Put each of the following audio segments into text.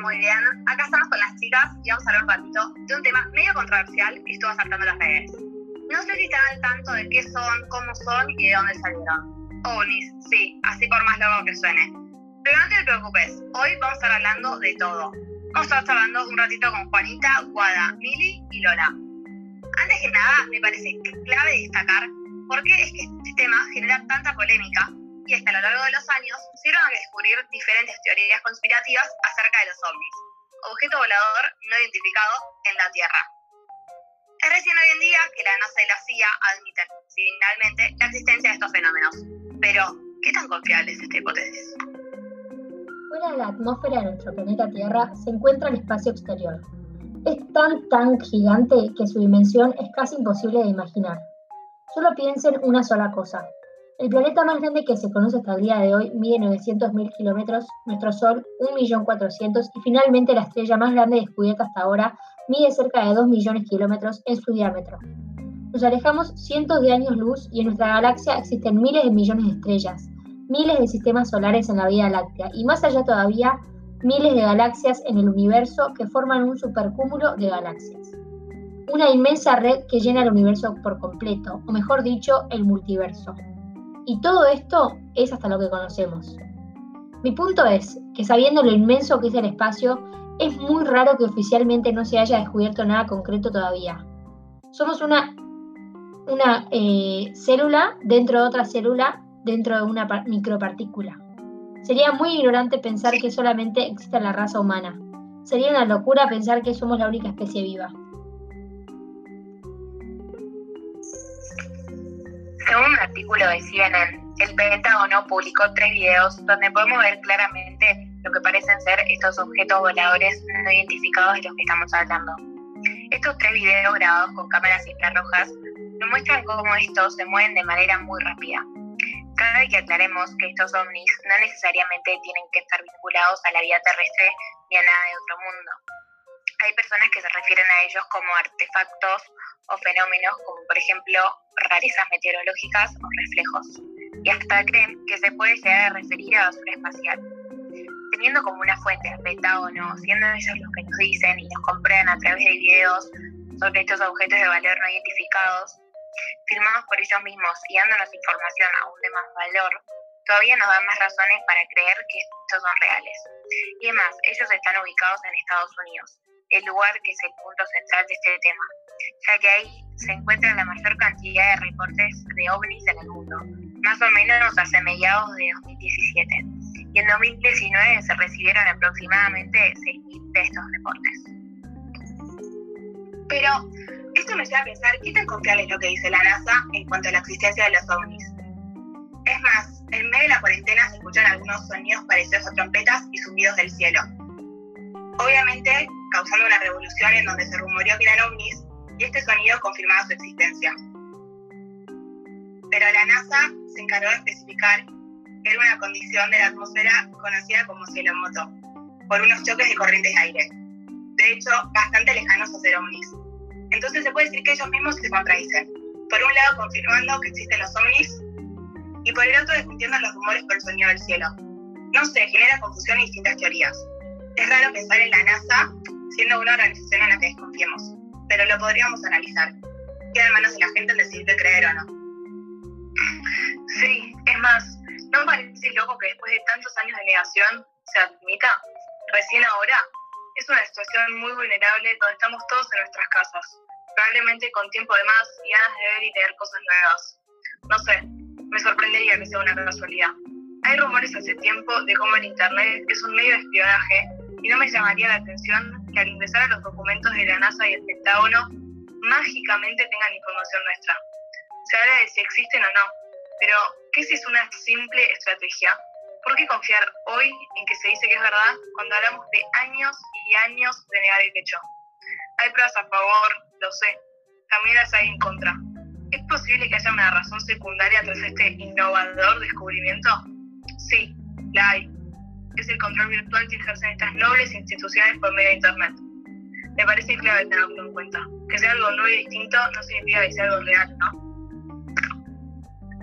muy bien. Acá estamos con las chicas y vamos a hablar un ratito de un tema medio controversial que estuvo saltando las redes. No sé si están al tanto de qué son, cómo son y de dónde salieron. OVNIs, sí, así por más loco que suene. Pero no te preocupes, hoy vamos a estar hablando de todo. Vamos a estar hablando un ratito con Juanita, Guada, Mili y Lola. Antes que nada, me parece clave destacar por qué es que este tema genera tanta polémica y es que a lo largo de los años se a descubrir diferentes teorías conspirativas acerca de los ovnis, objeto volador no identificado en la Tierra. Es recién hoy en día que la NASA y la CIA admiten finalmente la existencia de estos fenómenos. Pero, ¿qué tan confiable es esta hipótesis? Fuera de la atmósfera de nuestro planeta Tierra se encuentra el espacio exterior. Es tan, tan gigante que su dimensión es casi imposible de imaginar. Solo piensen una sola cosa. El planeta más grande que se conoce hasta el día de hoy mide 900.000 kilómetros, nuestro Sol 1.400.000 y finalmente la estrella más grande descubierta hasta ahora mide cerca de 2 millones de kilómetros en su diámetro. Nos alejamos cientos de años luz y en nuestra galaxia existen miles de millones de estrellas, miles de sistemas solares en la Vía Láctea y más allá todavía, miles de galaxias en el universo que forman un supercúmulo de galaxias. Una inmensa red que llena el universo por completo, o mejor dicho, el multiverso. Y todo esto es hasta lo que conocemos. Mi punto es que sabiendo lo inmenso que es el espacio, es muy raro que oficialmente no se haya descubierto nada concreto todavía. Somos una, una eh, célula dentro de otra célula dentro de una micropartícula. Sería muy ignorante pensar que solamente existe la raza humana. Sería una locura pensar que somos la única especie viva. Según un artículo de CNN, el Pentágono publicó tres videos donde podemos ver claramente lo que parecen ser estos objetos voladores no identificados de los que estamos hablando. Estos tres videos grabados con cámaras infrarrojas nos muestran cómo estos se mueven de manera muy rápida. Cabe que aclaremos que estos ovnis no necesariamente tienen que estar vinculados a la vida terrestre ni a nada de otro mundo. Hay personas que se refieren a ellos como artefactos o fenómenos como por ejemplo rarezas meteorológicas o reflejos. Y hasta creen que se puede llegar a referir a basura espacial. Teniendo como una fuente al Pentágono, siendo ellos los que nos dicen y nos comprueban a través de videos sobre estos objetos de valor no identificados, firmados por ellos mismos y dándonos información aún de más valor, todavía nos dan más razones para creer que estos son reales. Y además, ellos están ubicados en Estados Unidos, el lugar que es el punto central de este tema, ya que ahí se encuentra la mayor cantidad de reportes de ovnis en el mundo, más o menos hace mediados de 2017. Y en 2019 se recibieron aproximadamente 6.000 de estos reportes. Pero esto me lleva a pensar qué tan confiable es lo que dice la NASA en cuanto a la existencia de los ovnis. Es más, en medio de la cuarentena se escuchan algunos sonidos parecidos a trompetas y zumbidos del cielo. Obviamente, causando una revolución en donde se rumoreó que eran ovnis y este sonido confirmaba su existencia. Pero la NASA se encargó de especificar que era una condición de la atmósfera conocida como cielo moto, por unos choques de corrientes de aire. De hecho, bastante lejanos a ser ovnis. Entonces se puede decir que ellos mismos se contradicen. Por un lado confirmando que existen los ovnis y por el otro desmintiendo los rumores por el sonido del cielo. No sé, genera confusión y distintas teorías. Es raro pensar en la NASA siendo una organización en la que desconfiemos, pero lo podríamos analizar. Queda en manos de la gente el decidir creer o no. Sí, es más, ¿no parece loco que después de tantos años de negación se admita? Recién ahora es una situación muy vulnerable donde estamos todos en nuestras casas, probablemente con tiempo de más y ganas de ver y leer cosas nuevas. No sé, me sorprendería que sea una casualidad. Hay rumores hace tiempo de cómo el Internet es un medio de espionaje y no me llamaría la atención que al ingresar a los documentos de la NASA y el Pentágono mágicamente tengan información nuestra. Se habla de si existen o no, pero ¿qué si es una simple estrategia? ¿Por qué confiar hoy en que se dice que es verdad cuando hablamos de años y años de negar el hecho? Hay pruebas a favor, lo sé. También las hay en contra. ¿Es posible que haya una razón secundaria tras este innovador descubrimiento? Sí, la hay es el control virtual que ejercen estas nobles instituciones por medio de Internet. Me parece clave tenerlo en cuenta. Que sea algo nuevo y distinto no significa que sea algo real, ¿no?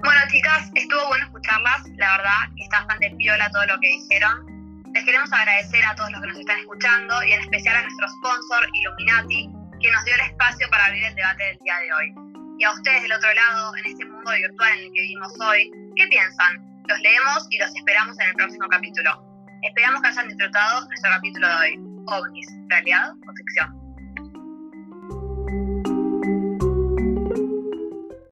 Bueno, chicas, estuvo bueno escucharlas. La verdad, está bastante piola todo lo que dijeron. Les queremos agradecer a todos los que nos están escuchando y en especial a nuestro sponsor, Illuminati, que nos dio el espacio para abrir el debate del día de hoy. Y a ustedes del otro lado, en este mundo virtual en el que vivimos hoy, ¿qué piensan? Los leemos y los esperamos en el próximo capítulo. Esperamos que hayan disfrutado nuestro capítulo de hoy. OVNIS, ¿realidad o ficción?